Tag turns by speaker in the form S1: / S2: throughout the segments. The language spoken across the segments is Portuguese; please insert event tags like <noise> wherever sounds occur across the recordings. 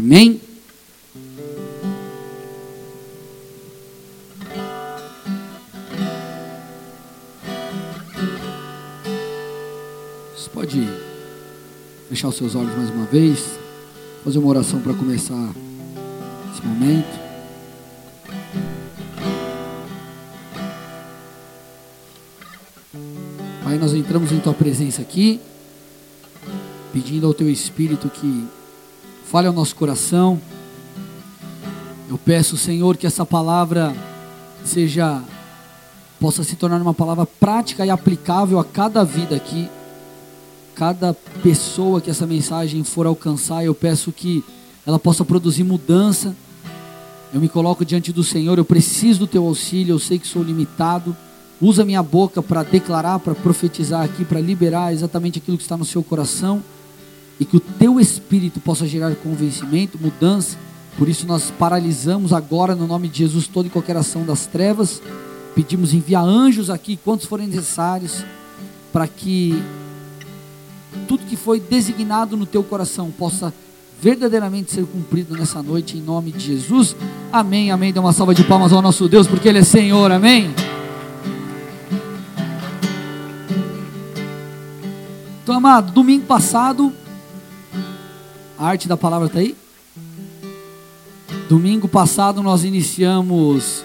S1: Amém? Você pode fechar os seus olhos mais uma vez, fazer uma oração para começar esse momento. Pai, nós entramos em Tua presença aqui, pedindo ao Teu Espírito que fale ao nosso coração. Eu peço, Senhor, que essa palavra seja, possa se tornar uma palavra prática e aplicável a cada vida aqui, cada pessoa que essa mensagem for alcançar. Eu peço que ela possa produzir mudança. Eu me coloco diante do Senhor, eu preciso do Teu auxílio, eu sei que sou limitado. Usa minha boca para declarar, para profetizar aqui, para liberar exatamente aquilo que está no seu coração e que o teu espírito possa gerar convencimento, mudança. Por isso nós paralisamos agora no nome de Jesus toda e qualquer ação das trevas. Pedimos enviar anjos aqui, quantos forem necessários, para que tudo que foi designado no teu coração possa verdadeiramente ser cumprido nessa noite em nome de Jesus. Amém. Amém. Dê uma salva de palmas ao nosso Deus, porque ele é Senhor. Amém. Então, amado, domingo passado, a arte da palavra está aí? Domingo passado nós iniciamos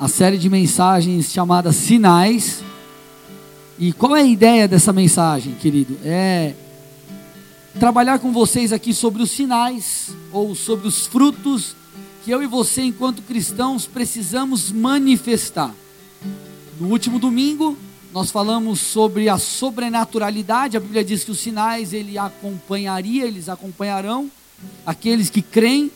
S1: a série de mensagens chamada Sinais. E qual é a ideia dessa mensagem, querido? É trabalhar com vocês aqui sobre os sinais ou sobre os frutos que eu e você, enquanto cristãos, precisamos manifestar. No último domingo, nós falamos sobre a sobrenaturalidade. A Bíblia diz que os sinais ele acompanharia, eles acompanharão aqueles que creem.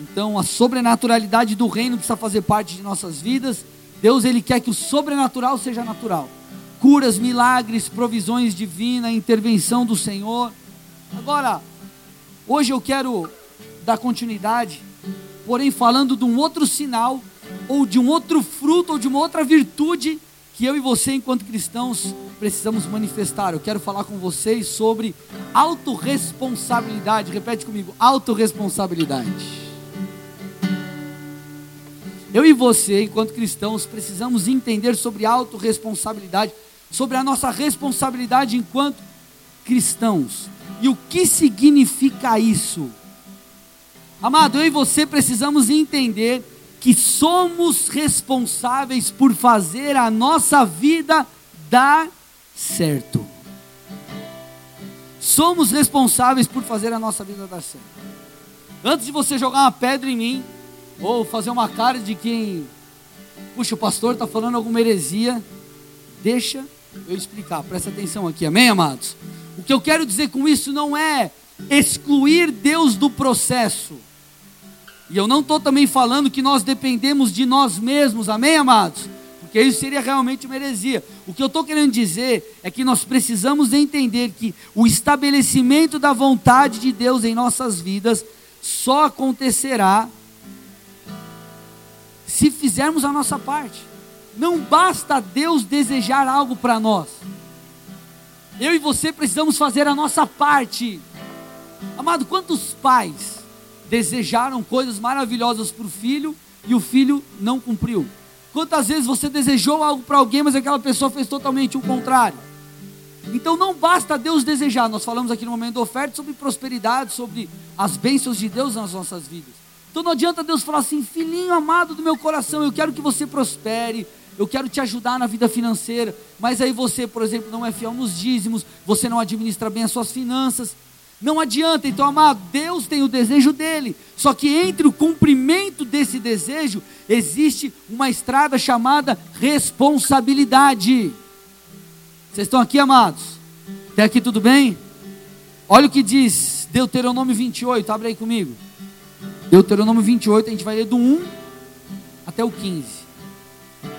S1: Então, a sobrenaturalidade do reino precisa fazer parte de nossas vidas. Deus ele quer que o sobrenatural seja natural. Curas, milagres, provisões divinas, intervenção do Senhor. Agora, hoje eu quero dar continuidade, porém falando de um outro sinal ou de um outro fruto ou de uma outra virtude que eu e você, enquanto cristãos, precisamos manifestar. Eu quero falar com vocês sobre autorresponsabilidade. Repete comigo: autorresponsabilidade. Eu e você, enquanto cristãos, precisamos entender sobre autorresponsabilidade, sobre a nossa responsabilidade enquanto cristãos. E o que significa isso? Amado, eu e você precisamos entender que somos responsáveis por fazer a nossa vida dar certo. Somos responsáveis por fazer a nossa vida dar certo. Antes de você jogar uma pedra em mim, ou fazer uma cara de quem, puxa, o pastor está falando alguma heresia, deixa eu explicar, presta atenção aqui, amém, amados? O que eu quero dizer com isso não é excluir Deus do processo, e eu não estou também falando que nós dependemos de nós mesmos, amém, amados? Porque isso seria realmente uma heresia. O que eu estou querendo dizer é que nós precisamos entender que o estabelecimento da vontade de Deus em nossas vidas só acontecerá se fizermos a nossa parte. Não basta Deus desejar algo para nós. Eu e você precisamos fazer a nossa parte. Amado, quantos pais desejaram coisas maravilhosas para o filho e o filho não cumpriu. Quantas vezes você desejou algo para alguém, mas aquela pessoa fez totalmente o contrário? Então não basta Deus desejar. Nós falamos aqui no momento da oferta sobre prosperidade, sobre as bênçãos de Deus nas nossas vidas. Então não adianta Deus falar assim, filhinho amado do meu coração, eu quero que você prospere, eu quero te ajudar na vida financeira, mas aí você, por exemplo, não é fiel nos dízimos, você não administra bem as suas finanças. Não adianta, então, amado, Deus tem o desejo dele. Só que entre o cumprimento desse desejo existe uma estrada chamada responsabilidade. Vocês estão aqui, amados? Até aqui tudo bem? Olha o que diz Deuteronômio 28, abre aí comigo. Deuteronômio 28, a gente vai ler do 1 até o 15.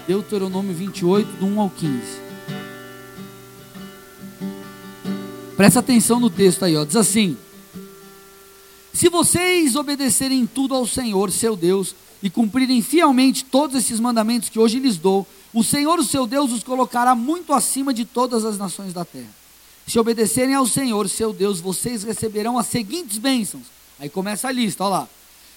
S1: Deuteronômio 28, do 1 ao 15. Presta atenção no texto aí, ó. Diz assim: Se vocês obedecerem tudo ao Senhor, seu Deus, e cumprirem fielmente todos esses mandamentos que hoje lhes dou, o Senhor, o seu Deus, os colocará muito acima de todas as nações da terra. Se obedecerem ao Senhor, seu Deus, vocês receberão as seguintes bênçãos: Aí começa a lista, olha lá.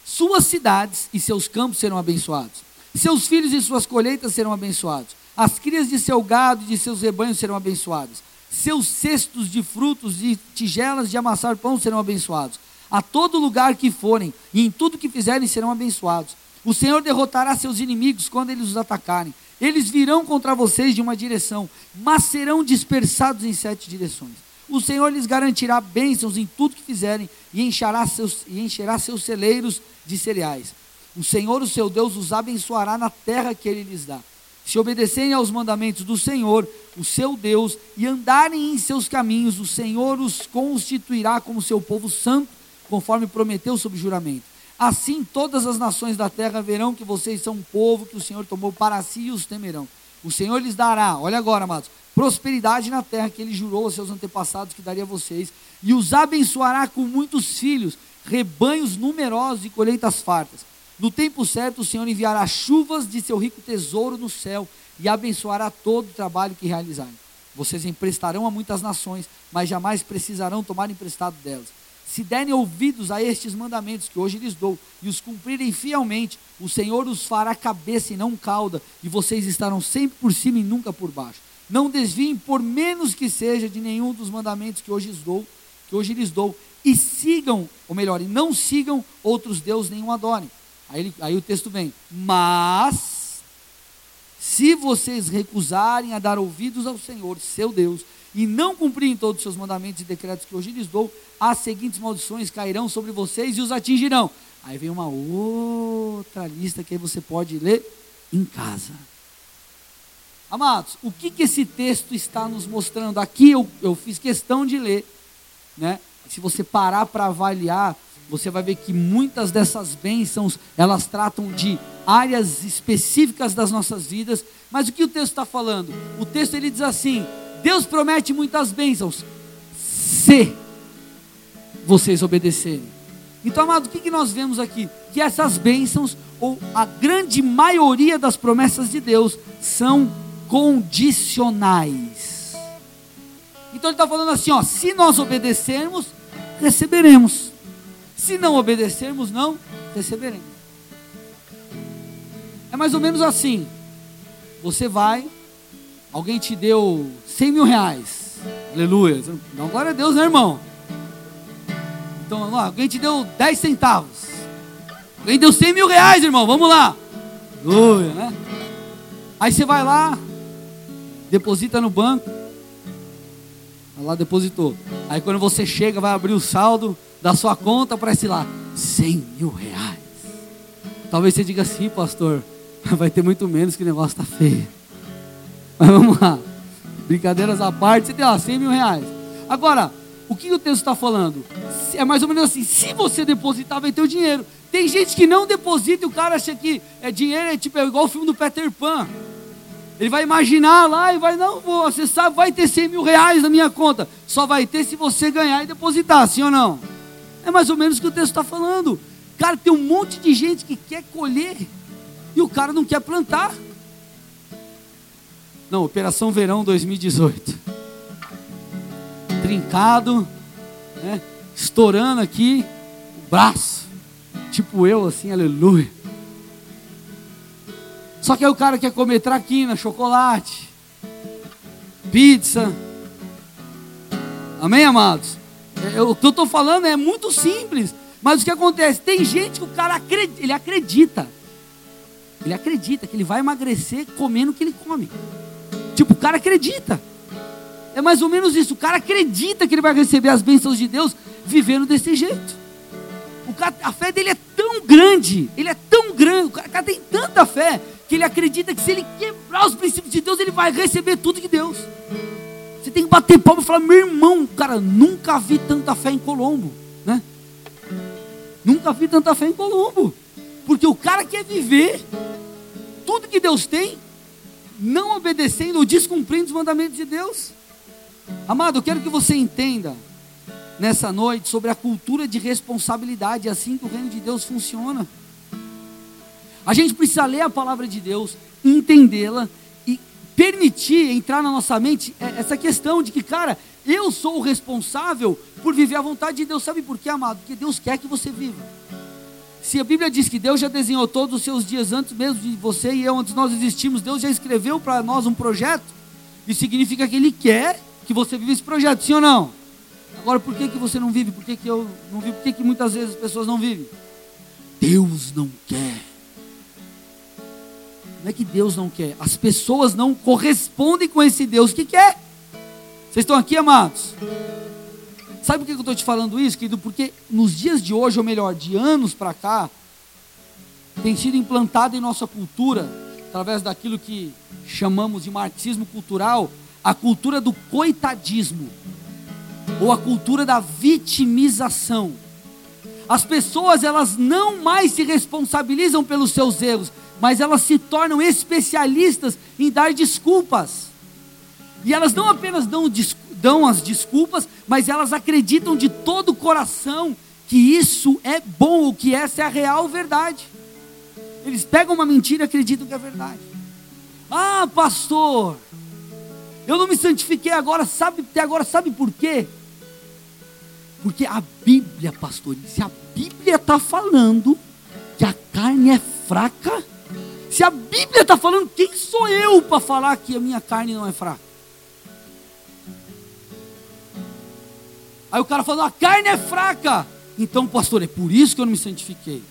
S1: Suas cidades e seus campos serão abençoados. Seus filhos e suas colheitas serão abençoados. As crias de seu gado e de seus rebanhos serão abençoadas. Seus cestos de frutos e tigelas de amassar pão serão abençoados. A todo lugar que forem e em tudo que fizerem serão abençoados. O Senhor derrotará seus inimigos quando eles os atacarem. Eles virão contra vocês de uma direção, mas serão dispersados em sete direções. O Senhor lhes garantirá bênçãos em tudo que fizerem e encherá seus, e encherá seus celeiros de cereais. O Senhor, o seu Deus, os abençoará na terra que ele lhes dá. Se obedecerem aos mandamentos do Senhor, o seu Deus, e andarem em seus caminhos, o Senhor os constituirá como seu povo santo, conforme prometeu sob juramento. Assim todas as nações da terra verão que vocês são um povo que o Senhor tomou para si e os temerão. O Senhor lhes dará, olha agora, amados, prosperidade na terra que ele jurou aos seus antepassados que daria a vocês, e os abençoará com muitos filhos, rebanhos numerosos e colheitas fartas. No tempo certo, o Senhor enviará chuvas de seu rico tesouro no céu e abençoará todo o trabalho que realizarem. Vocês emprestarão a muitas nações, mas jamais precisarão tomar emprestado delas. Se derem ouvidos a estes mandamentos que hoje lhes dou e os cumprirem fielmente, o Senhor os fará cabeça e não cauda, e vocês estarão sempre por cima e nunca por baixo. Não desviem por menos que seja de nenhum dos mandamentos que hoje lhes dou, que hoje lhes dou, e sigam, ou melhor, e não sigam outros deuses nenhum adorem. Aí, ele, aí o texto vem, mas se vocês recusarem a dar ouvidos ao Senhor, seu Deus, e não cumprirem todos os seus mandamentos e decretos que hoje lhes dou, as seguintes maldições cairão sobre vocês e os atingirão. Aí vem uma outra lista que você pode ler em casa. Amados, o que, que esse texto está nos mostrando? Aqui eu, eu fiz questão de ler, né? Se você parar para avaliar, você vai ver que muitas dessas bênçãos, elas tratam de áreas específicas das nossas vidas, mas o que o texto está falando? O texto ele diz assim: Deus promete muitas bênçãos, se vocês obedecerem. Então, amado, o que, que nós vemos aqui? Que essas bênçãos, ou a grande maioria das promessas de Deus, são condicionais. Então ele está falando assim: ó, se nós obedecermos, receberemos. Se não obedecermos, não receberemos. É mais ou menos assim. Você vai, alguém te deu 100 mil reais. Aleluia. Não, glória a Deus, né, irmão? Então, alguém te deu 10 centavos. Alguém deu 100 mil reais, irmão. Vamos lá. Aleluia, né? Aí você vai lá, deposita no banco. Lá depositou. Aí quando você chega, vai abrir o saldo da sua conta, aparece lá 100 mil reais. Talvez você diga assim, pastor, <laughs> vai ter muito menos que o negócio está feio. Mas vamos lá. Brincadeiras à parte, você tem lá 100 mil reais. Agora, o que o texto está falando? É mais ou menos assim: se você depositar, vai ter o dinheiro. Tem gente que não deposita e o cara acha que é dinheiro, é tipo é igual o filme do Peter Pan. Ele vai imaginar lá e vai, não, você sabe, vai ter 100 mil reais na minha conta. Só vai ter se você ganhar e depositar, sim ou não? É mais ou menos o que o texto está falando. Cara, tem um monte de gente que quer colher e o cara não quer plantar. Não, Operação Verão 2018. Trincado, né? estourando aqui o braço. Tipo eu, assim, aleluia. Só que aí o cara quer comer traquina, chocolate, pizza. Amém, amados? É, o que eu estou falando é muito simples. Mas o que acontece? Tem gente que o cara acredita, ele acredita. Ele acredita que ele vai emagrecer comendo o que ele come. Tipo, o cara acredita. É mais ou menos isso. O cara acredita que ele vai receber as bênçãos de Deus vivendo desse jeito. Cara, a fé dele é tão grande, ele é tão grande, o cara, o cara tem tanta fé que ele acredita que se ele quebrar os princípios de Deus, ele vai receber tudo de Deus. Você tem que bater palma e falar, meu irmão, cara, nunca vi tanta fé em Colombo, né? Nunca vi tanta fé em Colombo. Porque o cara quer viver tudo que Deus tem, não obedecendo ou descumprindo os mandamentos de Deus. Amado, eu quero que você entenda nessa noite sobre a cultura de responsabilidade, é assim que o reino de Deus funciona. A gente precisa ler a palavra de Deus, entendê-la e permitir entrar na nossa mente essa questão de que, cara, eu sou o responsável por viver a vontade de Deus. Sabe por quê, amado? Porque Deus quer que você viva. Se a Bíblia diz que Deus já desenhou todos os seus dias antes mesmo de você e eu, antes nós existimos, Deus já escreveu para nós um projeto, isso significa que Ele quer que você viva esse projeto, sim ou não? Agora, por que, que você não vive? Por que, que eu não vivo? Por que, que muitas vezes as pessoas não vivem? Deus não quer. Não é que Deus não quer, as pessoas não correspondem com esse Deus que quer. Vocês estão aqui, amados? Sabe por que eu estou te falando isso, querido? Porque nos dias de hoje, ou melhor, de anos para cá, tem sido implantado em nossa cultura, através daquilo que chamamos de marxismo cultural, a cultura do coitadismo, ou a cultura da vitimização. As pessoas, elas não mais se responsabilizam pelos seus erros, mas elas se tornam especialistas em dar desculpas. E elas não apenas dão dão as desculpas, mas elas acreditam de todo o coração que isso é bom, ou que essa é a real verdade. Eles pegam uma mentira e acreditam que é verdade. Ah, pastor, eu não me santifiquei agora, sabe até agora, sabe por quê? Porque a Bíblia, pastor, se a Bíblia está falando que a carne é fraca, se a Bíblia está falando, quem sou eu para falar que a minha carne não é fraca? Aí o cara falou: a carne é fraca. Então, pastor, é por isso que eu não me santifiquei.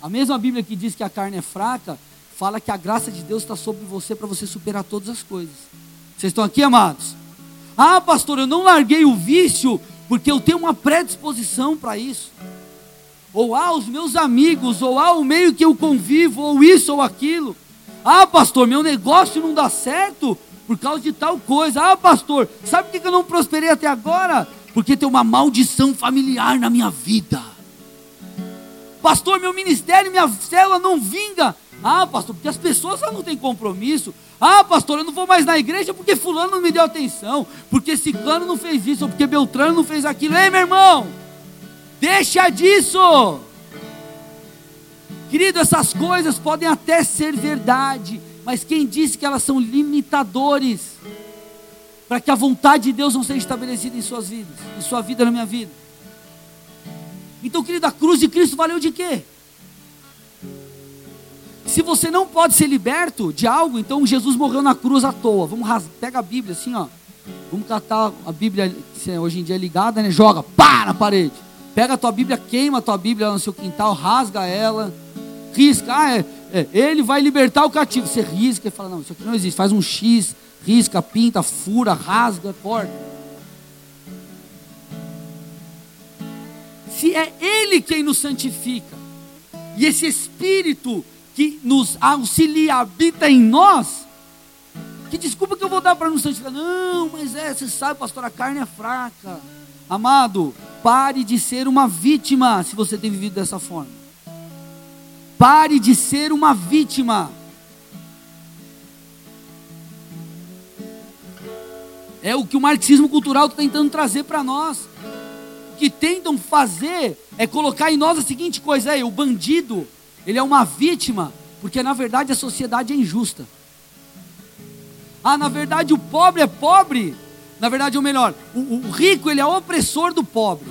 S1: A mesma Bíblia que diz que a carne é fraca, fala que a graça de Deus está sobre você para você superar todas as coisas. Vocês estão aqui, amados? Ah, pastor, eu não larguei o vício porque eu tenho uma predisposição para isso. Ou ah, os meus amigos, ou ah, o meio que eu convivo, ou isso ou aquilo. Ah, pastor, meu negócio não dá certo por causa de tal coisa. Ah, pastor, sabe por que eu não prosperei até agora? porque tem uma maldição familiar na minha vida. Pastor, meu ministério, minha célula não vinga. Ah, pastor, porque as pessoas não têm compromisso. Ah, pastor, eu não vou mais na igreja porque fulano não me deu atenção, porque ciclano não fez isso, ou porque beltrano não fez aquilo. Ei, meu irmão, deixa disso. Querido, essas coisas podem até ser verdade, mas quem disse que elas são limitadores? para que a vontade de Deus não seja estabelecida em suas vidas, em sua vida, na minha vida. Então, querido, a cruz de Cristo valeu de quê? Se você não pode ser liberto de algo, então Jesus morreu na cruz à toa. Vamos ras... pega a Bíblia assim, ó. Vamos catar a Bíblia, que hoje em dia é ligada, né? Joga, pá, na parede. Pega a tua Bíblia, queima a tua Bíblia no seu quintal, rasga ela, risca. Ah, é, é, ele vai libertar o cativo. Você risca e fala, não, isso aqui não existe. Faz um X, risca, pinta, fura, rasga, corta. Se é Ele quem nos santifica, e esse Espírito que nos auxilia, habita em nós, que desculpa que eu vou dar para nos santificar? Não, mas é, você sabe, pastor, a carne é fraca. Amado, pare de ser uma vítima se você tem vivido dessa forma. Pare de ser uma vítima. É o que o marxismo cultural está tentando trazer para nós. O que tentam fazer é colocar em nós a seguinte coisa: aí, o bandido, ele é uma vítima, porque na verdade a sociedade é injusta. Ah, na verdade o pobre é pobre. Na verdade, ou melhor, o, o rico ele é opressor do pobre.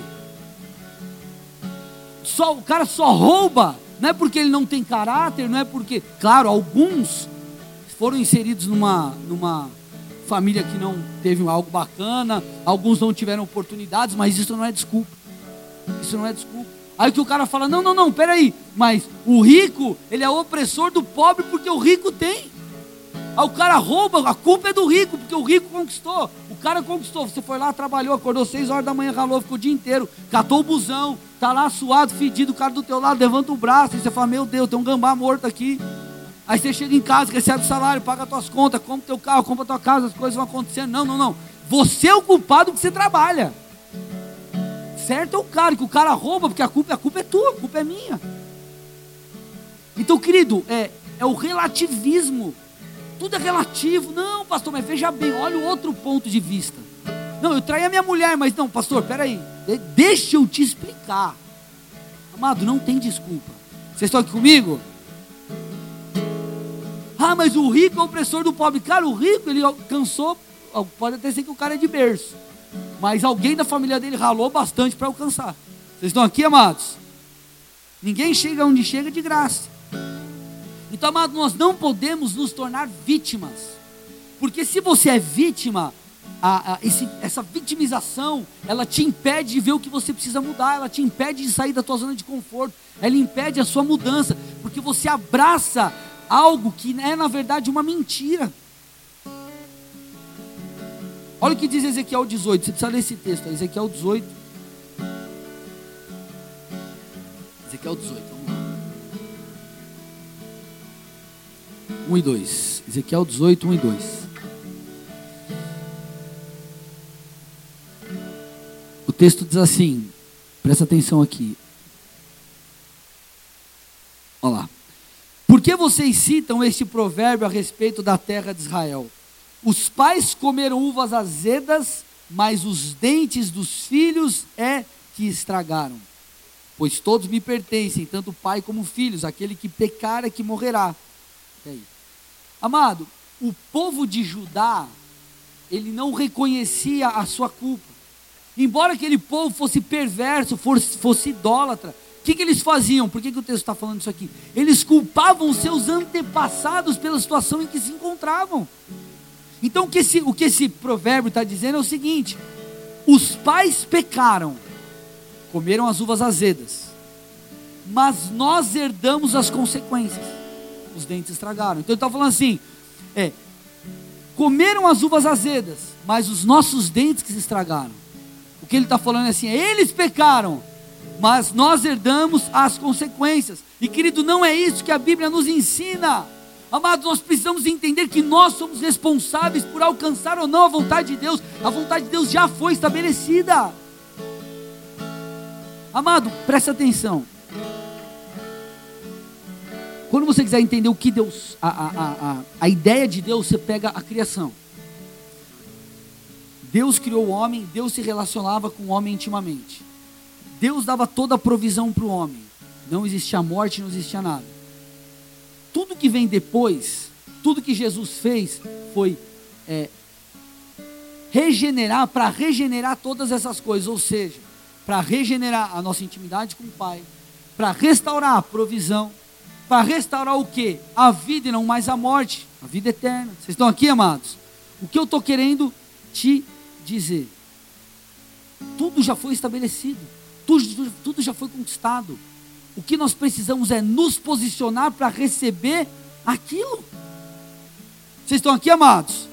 S1: Só, o cara só rouba, não é porque ele não tem caráter, não é porque, claro, alguns foram inseridos numa, numa família que não teve algo bacana, alguns não tiveram oportunidades, mas isso não é desculpa. Isso não é desculpa. Aí que o cara fala: não, não, não, peraí, mas o rico, ele é opressor do pobre porque o rico tem. Aí o cara rouba, a culpa é do rico, porque o rico conquistou. O cara conquistou. Você foi lá, trabalhou, acordou seis horas da manhã, ralou, ficou o dia inteiro, catou o busão, tá lá suado, fedido, o cara do teu lado levanta o braço, e você fala: Meu Deus, tem um gambá morto aqui. Aí você chega em casa, recebe o salário, paga as tuas contas, compra teu carro, compra tua casa, as coisas vão acontecendo. Não, não, não. Você é o culpado que você trabalha. Certo é o cara, que o cara rouba, porque a culpa, a culpa é tua, a culpa é minha. Então, querido, é, é o relativismo. Tudo é relativo. Não, pastor, mas veja bem, olha o outro ponto de vista. Não, eu traí a minha mulher, mas não, pastor, peraí. Deixa eu te explicar. Amado, não tem desculpa. Vocês estão aqui comigo? Ah, mas o rico é o opressor do pobre. Cara, o rico, ele alcançou, pode até ser que o cara é de berço. mas alguém da família dele ralou bastante para alcançar. Vocês estão aqui, amados? Ninguém chega onde chega de graça. Então, amado, nós não podemos nos tornar vítimas. Porque se você é vítima, a, a, esse, essa vitimização, ela te impede de ver o que você precisa mudar, ela te impede de sair da tua zona de conforto, ela impede a sua mudança, porque você abraça algo que é na verdade uma mentira. Olha o que diz Ezequiel 18, você precisa ler esse texto, Ezequiel 18. Ezequiel 18, 1 e 2. Ezequiel 18, 1 e 2. O texto diz assim, presta atenção aqui. Olha lá. Por que vocês citam este provérbio a respeito da terra de Israel? Os pais comeram uvas azedas, mas os dentes dos filhos é que estragaram. Pois todos me pertencem, tanto pai como filhos. Aquele que pecar é que morrerá. Amado, o povo de Judá, ele não reconhecia a sua culpa. Embora aquele povo fosse perverso, fosse, fosse idólatra, o que, que eles faziam? Por que, que o texto está falando isso aqui? Eles culpavam seus antepassados pela situação em que se encontravam. Então o que esse, o que esse provérbio está dizendo é o seguinte: os pais pecaram, comeram as uvas azedas, mas nós herdamos as consequências. Os dentes estragaram. Então ele está falando assim: é, comeram as uvas azedas, mas os nossos dentes que se estragaram. O que ele está falando é assim: eles pecaram, mas nós herdamos as consequências. E querido, não é isso que a Bíblia nos ensina. Amados, nós precisamos entender que nós somos responsáveis por alcançar ou não a vontade de Deus. A vontade de Deus já foi estabelecida. Amado, preste atenção. Quando você quiser entender o que Deus, a, a, a, a ideia de Deus, você pega a criação. Deus criou o homem, Deus se relacionava com o homem intimamente. Deus dava toda a provisão para o homem. Não existia morte, não existia nada. Tudo que vem depois, tudo que Jesus fez foi é, regenerar, para regenerar todas essas coisas, ou seja, para regenerar a nossa intimidade com o Pai, para restaurar a provisão, para restaurar o que? A vida e não mais a morte, a vida eterna. Vocês estão aqui, amados? O que eu estou querendo te dizer: tudo já foi estabelecido, tudo, tudo já foi conquistado. O que nós precisamos é nos posicionar para receber aquilo. Vocês estão aqui, amados?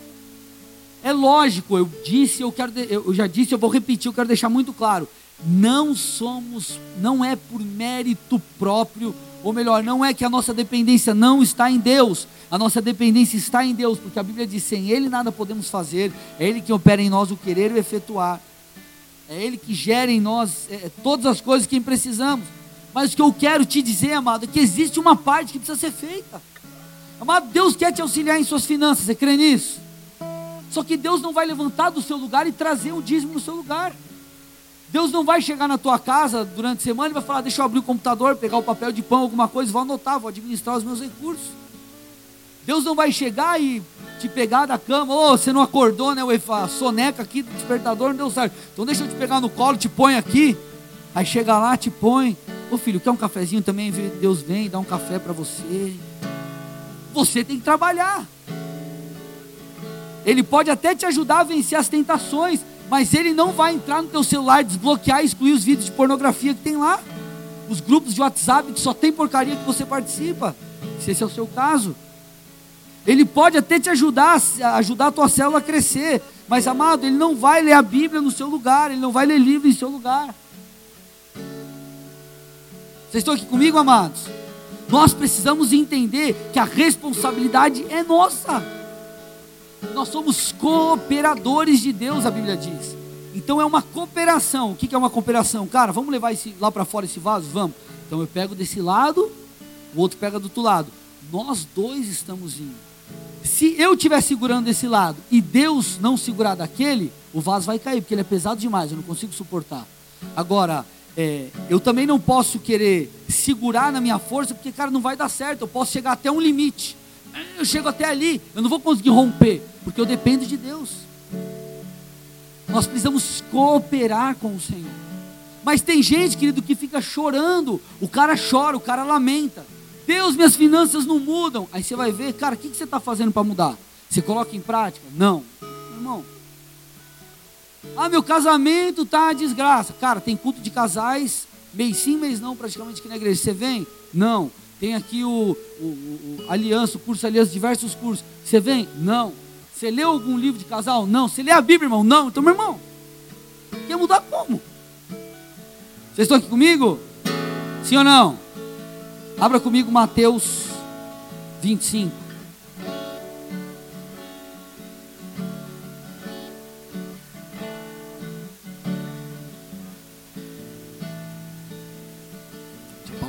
S1: É lógico, eu disse, eu quero, eu já disse, eu vou repetir, eu quero deixar muito claro. Não somos, não é por mérito próprio, ou melhor, não é que a nossa dependência não está em Deus, a nossa dependência está em Deus, porque a Bíblia diz: sem Ele nada podemos fazer, é Ele que opera em nós o querer e o efetuar, é Ele que gera em nós é, todas as coisas que precisamos. Mas o que eu quero te dizer, amado, é que existe uma parte que precisa ser feita. Amado, Deus quer te auxiliar em suas finanças, você crê nisso? Só que Deus não vai levantar do seu lugar e trazer o dízimo no seu lugar. Deus não vai chegar na tua casa durante a semana e vai falar: deixa eu abrir o computador, pegar o papel de pão, alguma coisa, vou anotar, vou administrar os meus recursos. Deus não vai chegar e te pegar da cama, ô, oh, você não acordou, né? A soneca aqui do despertador não deu certo. Então deixa eu te pegar no colo, te põe aqui. Aí chega lá, te põe. Ô filho, quer um cafezinho também? Deus vem, dá um café para você. Você tem que trabalhar. Ele pode até te ajudar a vencer as tentações, mas ele não vai entrar no teu celular, desbloquear e excluir os vídeos de pornografia que tem lá. Os grupos de WhatsApp que só tem porcaria que você participa. Se esse é o seu caso. Ele pode até te ajudar, ajudar a tua célula a crescer. Mas, amado, ele não vai ler a Bíblia no seu lugar, ele não vai ler livro em seu lugar. Vocês estão aqui comigo, amados? Nós precisamos entender que a responsabilidade é nossa. Nós somos cooperadores de Deus, a Bíblia diz. Então é uma cooperação. O que é uma cooperação? Cara, vamos levar esse, lá para fora esse vaso? Vamos. Então eu pego desse lado, o outro pega do outro lado. Nós dois estamos indo. Se eu estiver segurando desse lado e Deus não segurar daquele, o vaso vai cair, porque ele é pesado demais, eu não consigo suportar. Agora, é, eu também não posso querer segurar na minha força, porque, cara, não vai dar certo. Eu posso chegar até um limite. Eu chego até ali, eu não vou conseguir romper, porque eu dependo de Deus. Nós precisamos cooperar com o Senhor. Mas tem gente, querido, que fica chorando. O cara chora, o cara lamenta. Deus, minhas finanças não mudam. Aí você vai ver, cara, o que você está fazendo para mudar? Você coloca em prática? Não. Irmão. Ah, meu casamento tá uma desgraça. Cara, tem culto de casais, mês sim, mês não, praticamente aqui na igreja. Você vem? Não. Tem aqui o, o, o, Aliança, o curso Aliança, diversos cursos. Você vem? Não. Você leu algum livro de casal? Não. Você lê a Bíblia, irmão? Não. Então, meu irmão, quer mudar como? Vocês estão aqui comigo? Sim ou não? Abra comigo Mateus 25.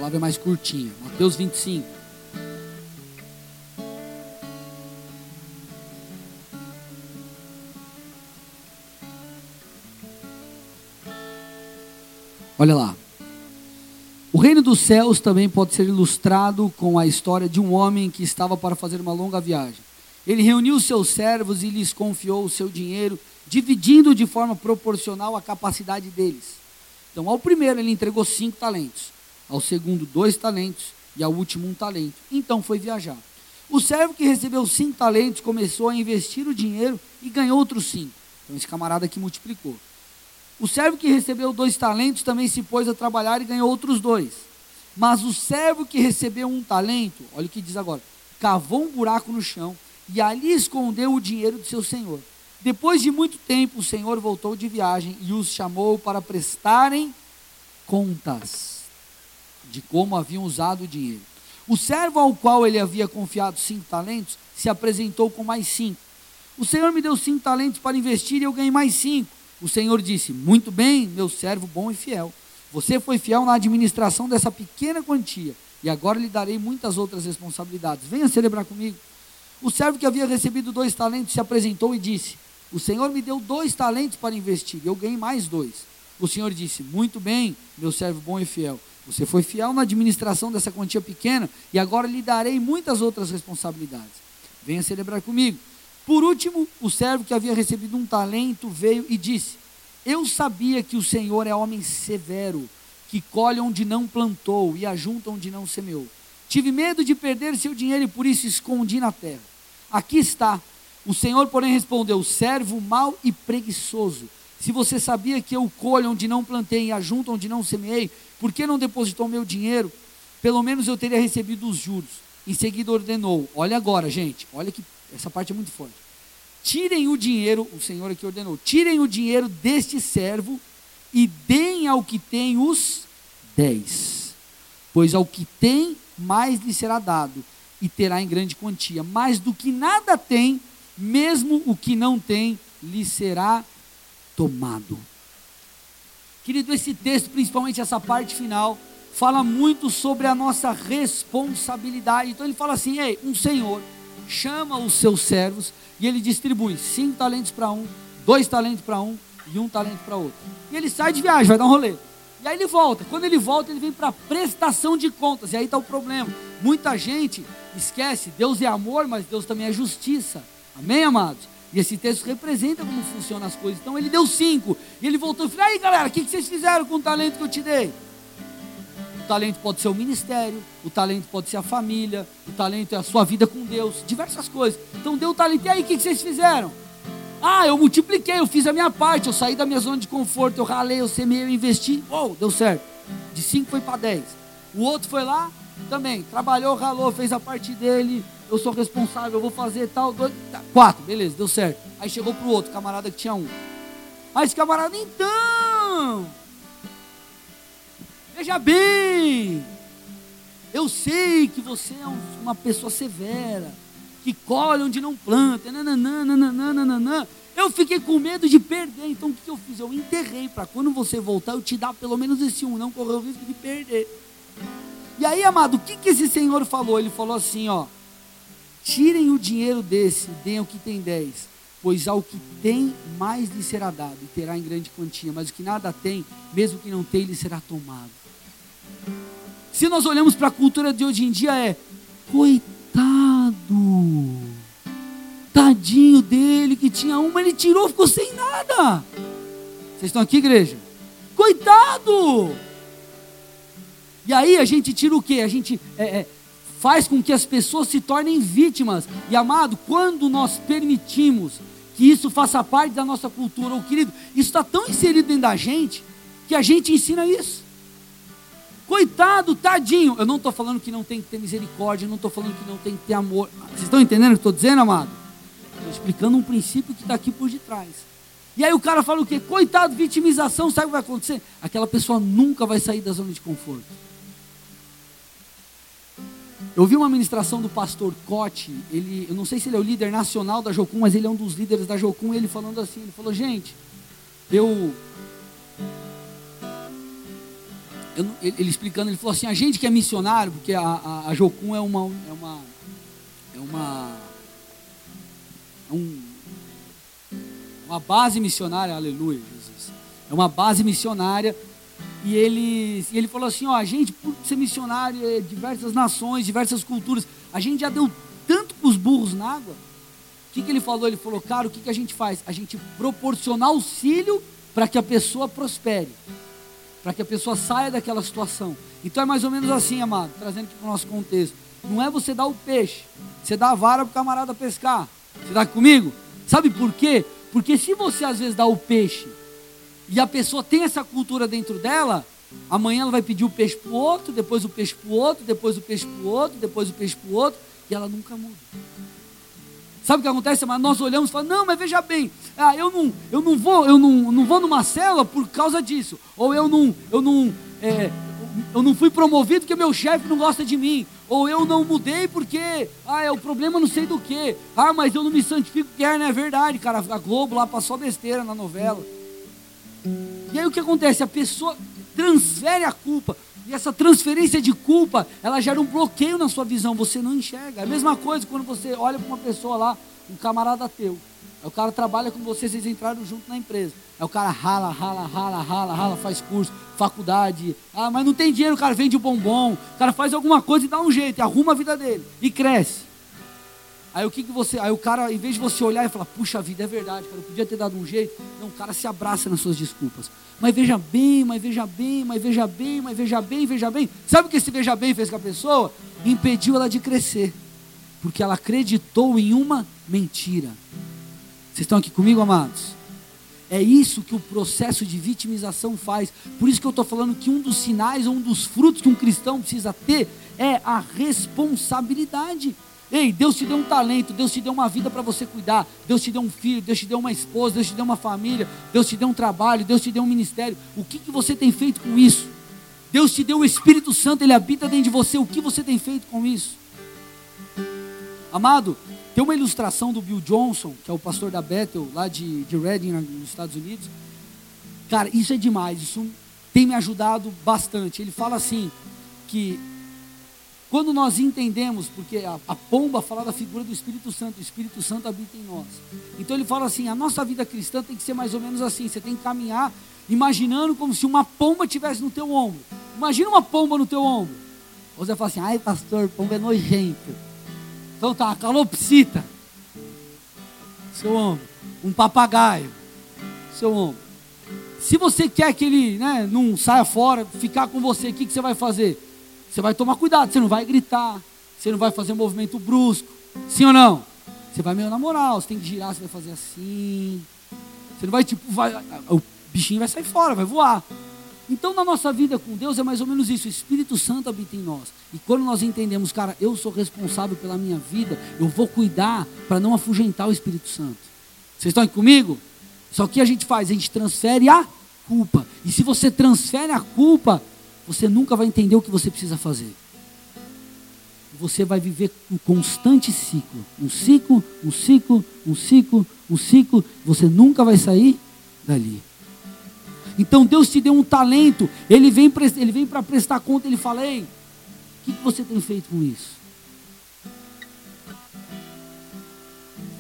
S1: Palavra é mais curtinha. Mateus 25. Olha lá. O reino dos céus também pode ser ilustrado com a história de um homem que estava para fazer uma longa viagem. Ele reuniu seus servos e lhes confiou o seu dinheiro, dividindo de forma proporcional à capacidade deles. Então, ao primeiro ele entregou cinco talentos, ao segundo dois talentos e ao último um talento. Então foi viajar. O servo que recebeu cinco talentos começou a investir o dinheiro e ganhou outros cinco. Então esse camarada aqui multiplicou. O servo que recebeu dois talentos também se pôs a trabalhar e ganhou outros dois. Mas o servo que recebeu um talento, olha o que diz agora, cavou um buraco no chão e ali escondeu o dinheiro do seu senhor. Depois de muito tempo, o senhor voltou de viagem e os chamou para prestarem contas de como haviam usado o dinheiro. O servo ao qual ele havia confiado cinco talentos se apresentou com mais cinco. O senhor me deu cinco talentos para investir e eu ganhei mais cinco. O Senhor disse: Muito bem, meu servo bom e fiel. Você foi fiel na administração dessa pequena quantia, e agora lhe darei muitas outras responsabilidades. Venha celebrar comigo. O servo que havia recebido dois talentos se apresentou e disse: O Senhor me deu dois talentos para investir, eu ganhei mais dois. O Senhor disse: Muito bem, meu servo bom e fiel. Você foi fiel na administração dessa quantia pequena, e agora lhe darei muitas outras responsabilidades. Venha celebrar comigo. Por último, o servo que havia recebido um talento veio e disse: Eu sabia que o Senhor é homem severo, que colhe onde não plantou e ajunta onde não semeou. Tive medo de perder seu dinheiro e por isso escondi na terra. Aqui está. O Senhor, porém, respondeu: Servo mau e preguiçoso. Se você sabia que eu colho onde não plantei e ajunto onde não semeei, por que não depositou meu dinheiro? Pelo menos eu teria recebido os juros. Em seguida ordenou: Olha agora, gente, olha que essa parte é muito forte. Tirem o dinheiro, o Senhor aqui ordenou, tirem o dinheiro deste servo e deem ao que tem os dez. Pois ao que tem, mais lhe será dado, e terá em grande quantia. Mas do que nada tem, mesmo o que não tem, lhe será tomado. Querido, esse texto, principalmente essa parte final, fala muito sobre a nossa responsabilidade. Então ele fala assim: ei, um senhor chama os seus servos e ele distribui cinco talentos para um, dois talentos para um e um talento para outro. E ele sai de viagem, vai dar um rolê. E aí ele volta. Quando ele volta, ele vem para prestação de contas. E aí está o problema. Muita gente esquece, Deus é amor, mas Deus também é justiça. Amém, amados? E esse texto representa como funcionam as coisas. Então ele deu cinco. E ele voltou e falou: aí galera, o que vocês fizeram com o talento que eu te dei? O talento pode ser o ministério, o talento pode ser a família, o talento é a sua vida com Deus, diversas coisas. Então deu o talento, e aí o que vocês fizeram? Ah, eu multipliquei, eu fiz a minha parte, eu saí da minha zona de conforto, eu ralei, eu semeei, eu investi, oh, deu certo. De 5 foi para 10. O outro foi lá, também, trabalhou, ralou, fez a parte dele, eu sou responsável, eu vou fazer tal, dois, tá, quatro, beleza, deu certo. Aí chegou pro outro, camarada que tinha um. Mas camarada, então, Veja bem, eu sei que você é uma pessoa severa, que colhe onde não planta, nananana, Eu fiquei com medo de perder, então o que eu fiz? Eu enterrei para quando você voltar eu te dar pelo menos esse um, não correr o risco de perder. E aí, amado, o que, que esse senhor falou? Ele falou assim: ó, tirem o dinheiro desse, deem o que tem dez, pois ao que tem, mais lhe será dado, e terá em grande quantia, mas o que nada tem, mesmo que não tem, lhe será tomado. Se nós olhamos para a cultura de hoje em dia é coitado, tadinho dele que tinha uma, ele tirou, ficou sem nada. Vocês estão aqui, igreja? Coitado! E aí a gente tira o quê? A gente é, é, faz com que as pessoas se tornem vítimas. E amado, quando nós permitimos que isso faça parte da nossa cultura, ou querido, isso está tão inserido dentro da gente que a gente ensina isso. Coitado, tadinho. Eu não estou falando que não tem que ter misericórdia, eu não estou falando que não tem que ter amor. Vocês estão entendendo o que estou dizendo, amado? Estou explicando um princípio que está aqui por detrás. E aí o cara fala o quê? Coitado, vitimização, sabe o que vai acontecer? Aquela pessoa nunca vai sair da zona de conforto. Eu vi uma ministração do pastor Cote, ele, eu não sei se ele é o líder nacional da Jocum, mas ele é um dos líderes da Jocum, ele falando assim, ele falou, gente, eu, eu ele, explicando, ele falou assim, a gente que é missionário, porque a, a, a Jocum é uma, é uma, é uma, é um, uma base missionária, aleluia, Jesus, é uma base missionária e ele, ele falou assim: ó, a gente, por ser missionário, é, diversas nações, diversas culturas, a gente já deu tanto para os burros na água. O que, que ele falou? Ele falou, cara, o que, que a gente faz? A gente proporciona auxílio para que a pessoa prospere, para que a pessoa saia daquela situação. Então é mais ou menos assim, amado, trazendo aqui para o nosso contexto. Não é você dar o peixe, você dá a vara para o camarada pescar. Você está comigo? Sabe por quê? Porque se você às vezes dá o peixe e a pessoa tem essa cultura dentro dela, amanhã ela vai pedir o peixe para o outro, depois o peixe para o outro, depois o peixe para o outro, depois o peixe para o outro, e ela nunca muda. Sabe o que acontece? Mas nós olhamos e falamos, não, mas veja bem, ah, eu não, eu não vou, eu não, não vou numa célula por causa disso, ou eu não, eu não, é, eu não fui promovido porque meu chefe não gosta de mim, ou eu não mudei porque, ah, é o problema não sei do que, ah, mas eu não me santifico porque é, não é verdade, cara, a Globo lá passou besteira na novela. E aí o que acontece? A pessoa transfere a culpa. E essa transferência de culpa, ela gera um bloqueio na sua visão, você não enxerga. É a mesma coisa quando você olha para uma pessoa lá, um camarada teu. Aí o cara trabalha com você, vocês entraram junto na empresa. Aí o cara rala, rala, rala, rala, rala, faz curso, faculdade. Ah, mas não tem dinheiro, o cara vende bombom. O cara faz alguma coisa e dá um jeito, arruma a vida dele. E cresce. Aí o que, que você. Aí o cara, em vez de você olhar e falar, puxa vida, é verdade, cara, eu podia ter dado um jeito. Não, o cara se abraça nas suas desculpas. Mas veja bem, mas veja bem, mas veja bem, mas veja bem, veja bem. Sabe o que esse veja bem fez com a pessoa? Impediu ela de crescer. Porque ela acreditou em uma mentira. Vocês estão aqui comigo, amados? É isso que o processo de vitimização faz. Por isso que eu estou falando que um dos sinais, um dos frutos que um cristão precisa ter é a responsabilidade. Ei, Deus te deu um talento, Deus te deu uma vida para você cuidar, Deus te deu um filho, Deus te deu uma esposa, Deus te deu uma família, Deus te deu um trabalho, Deus te deu um ministério. O que, que você tem feito com isso? Deus te deu o Espírito Santo, Ele habita dentro de você. O que você tem feito com isso? Amado, tem uma ilustração do Bill Johnson, que é o pastor da Bethel, lá de, de Reading, nos Estados Unidos. Cara, isso é demais, isso tem me ajudado bastante. Ele fala assim, que quando nós entendemos, porque a, a, pomba fala da figura do Espírito Santo, o Espírito Santo habita em nós. Então ele fala assim: a nossa vida cristã tem que ser mais ou menos assim. Você tem que caminhar imaginando como se uma pomba tivesse no teu ombro. Imagina uma pomba no teu ombro. Você fala assim: ai, pastor, pomba é nojento. Então tá, calopsita. Seu ombro. Um papagaio. Seu ombro. Se você quer que ele né, não saia fora, ficar com você, o que, que você vai fazer? Você vai tomar cuidado, você não vai gritar, você não vai fazer um movimento brusco. Sim ou não? Você vai meio na moral, você tem que girar, você vai fazer assim. Você não vai tipo, vai, o bichinho vai sair fora, vai voar. Então, na nossa vida com Deus é mais ou menos isso. O Espírito Santo habita em nós. E quando nós entendemos, cara, eu sou responsável pela minha vida, eu vou cuidar para não afugentar o Espírito Santo. Vocês estão aqui comigo? Só que a gente faz, a gente transfere a culpa. E se você transfere a culpa, você nunca vai entender o que você precisa fazer. Você vai viver um constante ciclo. Um ciclo, um ciclo, um ciclo, um ciclo. Você nunca vai sair dali. Então Deus te deu um talento. Ele vem, ele vem para prestar conta. Ele fala: Ei, o que você tem feito com isso?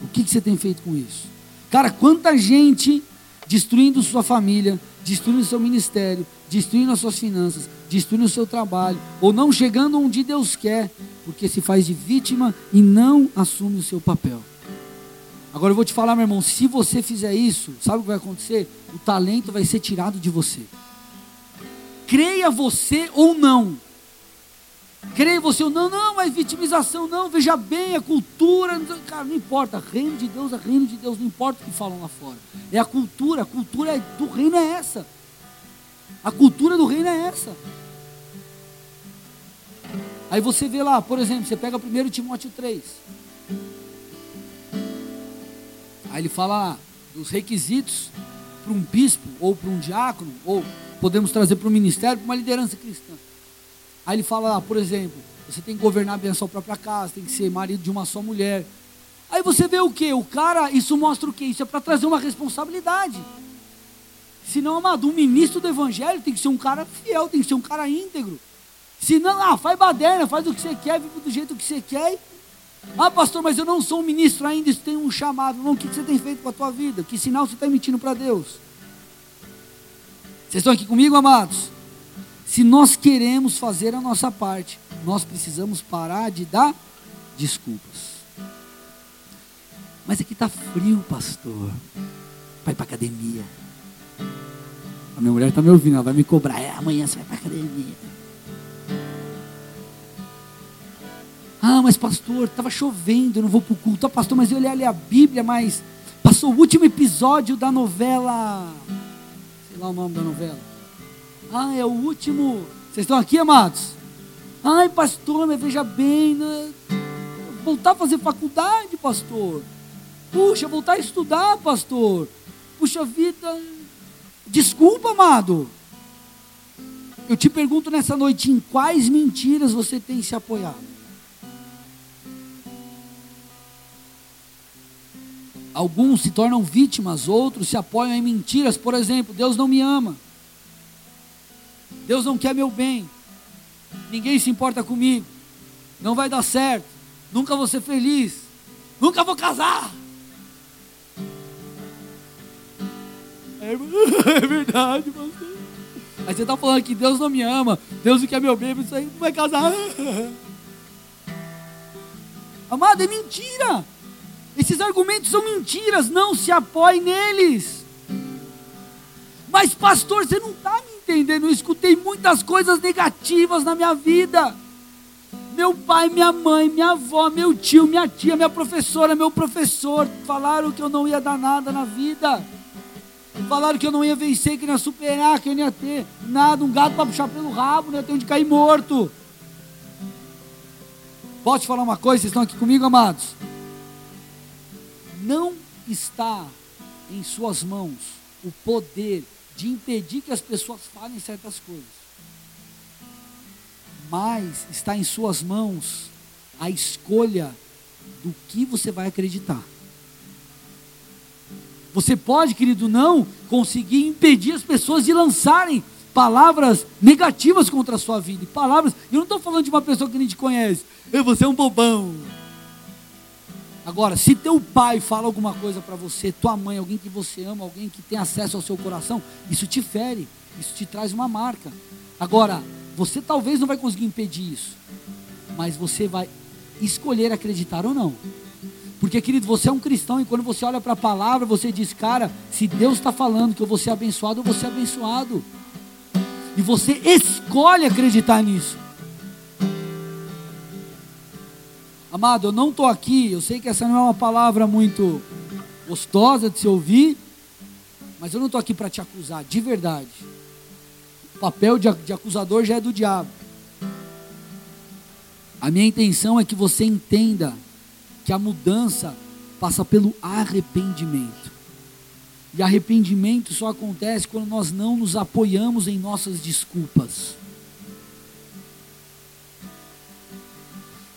S1: O que você tem feito com isso? Cara, quanta gente destruindo sua família, destruindo seu ministério, destruindo as suas finanças, destruindo o seu trabalho, ou não chegando onde Deus quer, porque se faz de vítima e não assume o seu papel. Agora eu vou te falar, meu irmão, se você fizer isso, sabe o que vai acontecer? O talento vai ser tirado de você. Creia você ou não. Creia você ou não, não, mas vitimização não, veja bem, a cultura, cara, não importa, reino de Deus é reino de Deus, não importa o que falam lá fora. É a cultura, a cultura do reino é essa. A cultura do reino é essa. Aí você vê lá, por exemplo, você pega 1 Timóteo 3. Aí ele fala dos requisitos para um bispo, ou para um diácono, ou podemos trazer para um ministério, para uma liderança cristã. Aí ele fala lá, por exemplo, você tem que governar bem a sua própria casa, tem que ser marido de uma só mulher. Aí você vê o que? O cara, isso mostra o que? Isso é para trazer uma responsabilidade. Se não, amado, um ministro do evangelho tem que ser um cara fiel, tem que ser um cara íntegro. Se não, ah, faz baderna, faz o que você quer, vive do jeito que você quer. Ah, pastor, mas eu não sou um ministro ainda, isso tem um chamado. Não, o que você tem feito com a tua vida? Que sinal você está emitindo para Deus? Vocês estão aqui comigo, amados? Se nós queremos fazer a nossa parte, nós precisamos parar de dar desculpas. Mas aqui está frio, pastor. Vai para academia. A minha mulher está me ouvindo, ela vai me cobrar. É, amanhã você vai para academia. Ah, mas pastor, estava chovendo, não vou para o culto. Ah, pastor, mas eu olhei ali a Bíblia, mas passou o último episódio da novela. Sei lá o nome da novela. Ah, é o último. Vocês estão aqui, amados? Ai, pastor, mas veja bem, né? voltar a fazer faculdade, pastor. Puxa, voltar a estudar, pastor. Puxa vida, Desculpa, amado. Eu te pergunto nessa noite: em quais mentiras você tem se apoiado? Alguns se tornam vítimas, outros se apoiam em mentiras. Por exemplo, Deus não me ama. Deus não quer meu bem. Ninguém se importa comigo. Não vai dar certo. Nunca vou ser feliz. Nunca vou casar. É verdade, pastor. Aí você está falando que Deus não me ama, Deus não quer meu bem, isso aí não vai casar. Amado, é mentira. Esses argumentos são mentiras, não se apoie neles. Mas, pastor, você não está me entendendo. Eu escutei muitas coisas negativas na minha vida. Meu pai, minha mãe, minha avó, meu tio, minha tia, minha professora, meu professor falaram que eu não ia dar nada na vida. Falaram que eu não ia vencer, que não ia superar, que eu não ia ter nada, um gato para puxar pelo rabo, não ia ter onde cair morto. Posso te falar uma coisa? Vocês estão aqui comigo, amados? Não está em suas mãos o poder de impedir que as pessoas falem certas coisas. Mas está em suas mãos a escolha do que você vai acreditar. Você pode, querido, não conseguir impedir as pessoas de lançarem palavras negativas contra a sua vida. palavras, eu não estou falando de uma pessoa que nem te conhece. Você é um bobão. Agora, se teu pai fala alguma coisa para você, tua mãe, alguém que você ama, alguém que tem acesso ao seu coração, isso te fere, isso te traz uma marca. Agora, você talvez não vai conseguir impedir isso, mas você vai escolher acreditar ou não. Porque, querido, você é um cristão e quando você olha para a palavra, você diz, cara, se Deus está falando que eu vou ser abençoado, eu vou ser abençoado. E você escolhe acreditar nisso. Amado, eu não estou aqui, eu sei que essa não é uma palavra muito gostosa de se ouvir, mas eu não estou aqui para te acusar, de verdade. O papel de, acusador já é do diabo. A minha intenção é que você entenda que a mudança passa pelo arrependimento. E arrependimento só acontece quando nós não nos apoiamos em nossas desculpas.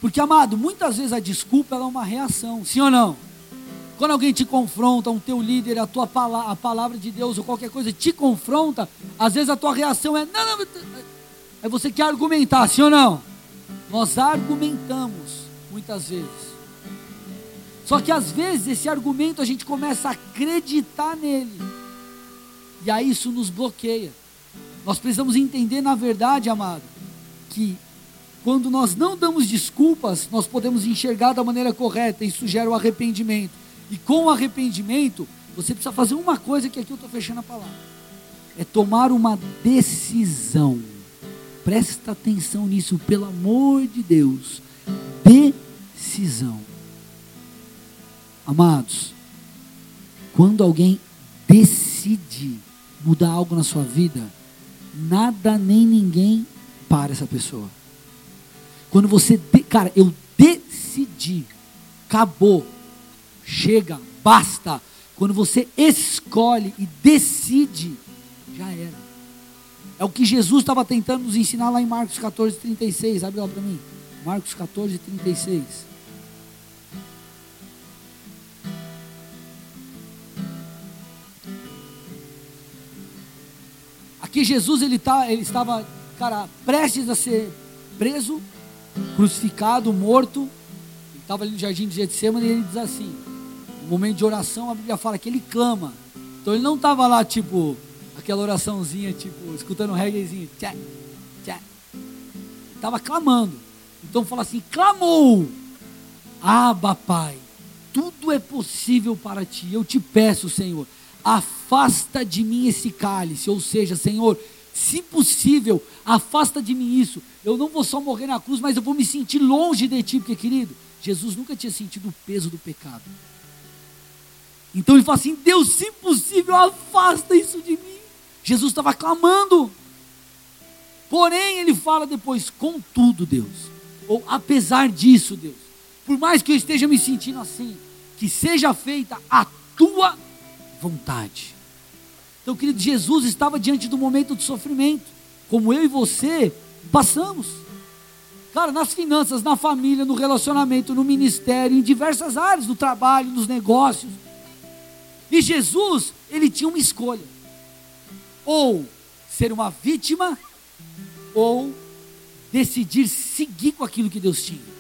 S1: Porque, amado, muitas vezes a desculpa é uma reação, sim ou não? Quando alguém te confronta, um teu líder, a tua palavra, a palavra de Deus ou qualquer coisa te confronta, às vezes a tua reação é não, não, é você quer argumentar, sim ou não? Nós argumentamos muitas vezes. Só que às vezes esse argumento a gente começa a acreditar nele. E aí isso nos bloqueia. Nós precisamos entender, na verdade, amado, que quando nós não damos desculpas, nós podemos enxergar da maneira correta, isso gera o arrependimento. E com o arrependimento, você precisa fazer uma coisa que aqui eu estou fechando a palavra. É tomar uma decisão. Presta atenção nisso, pelo amor de Deus. Decisão. Amados, quando alguém decide mudar algo na sua vida, nada nem ninguém para essa pessoa. Quando você, de, cara, eu decidi, acabou, chega, basta. Quando você escolhe e decide, já era. É o que Jesus estava tentando nos ensinar lá em Marcos 14, 36. Abre lá para mim. Marcos 14, 36. Aqui Jesus ele, tá, ele estava, cara, prestes a ser preso, crucificado, morto. Ele estava ali no jardim de Getsemane e ele diz assim: no momento de oração, a Bíblia fala que ele clama. Então ele não estava lá, tipo, aquela oraçãozinha, tipo, escutando um reggaezinho. Tchá, tchá. Estava clamando. Então fala assim: clamou. Aba, Pai, tudo é possível para ti. Eu te peço, Senhor, afasta de mim esse cálice. Ou seja, Senhor, se possível, afasta de mim isso. Eu não vou só morrer na cruz, mas eu vou me sentir longe de ti, porque, querido, Jesus nunca tinha sentido o peso do pecado. Então ele fala assim: Deus, se possível, afasta isso de mim. Jesus estava clamando. Porém, ele fala depois: contudo, Deus, ou apesar disso, Deus, por mais que eu esteja me sentindo assim, que seja feita a tua vontade. Então, querido, Jesus estava diante do momento de sofrimento, como eu e você passamos. Cara, nas finanças, na família, no relacionamento, no ministério, em diversas áreas, no trabalho, nos negócios. E Jesus, ele tinha uma escolha: ou ser uma vítima, ou decidir seguir com aquilo que Deus tinha.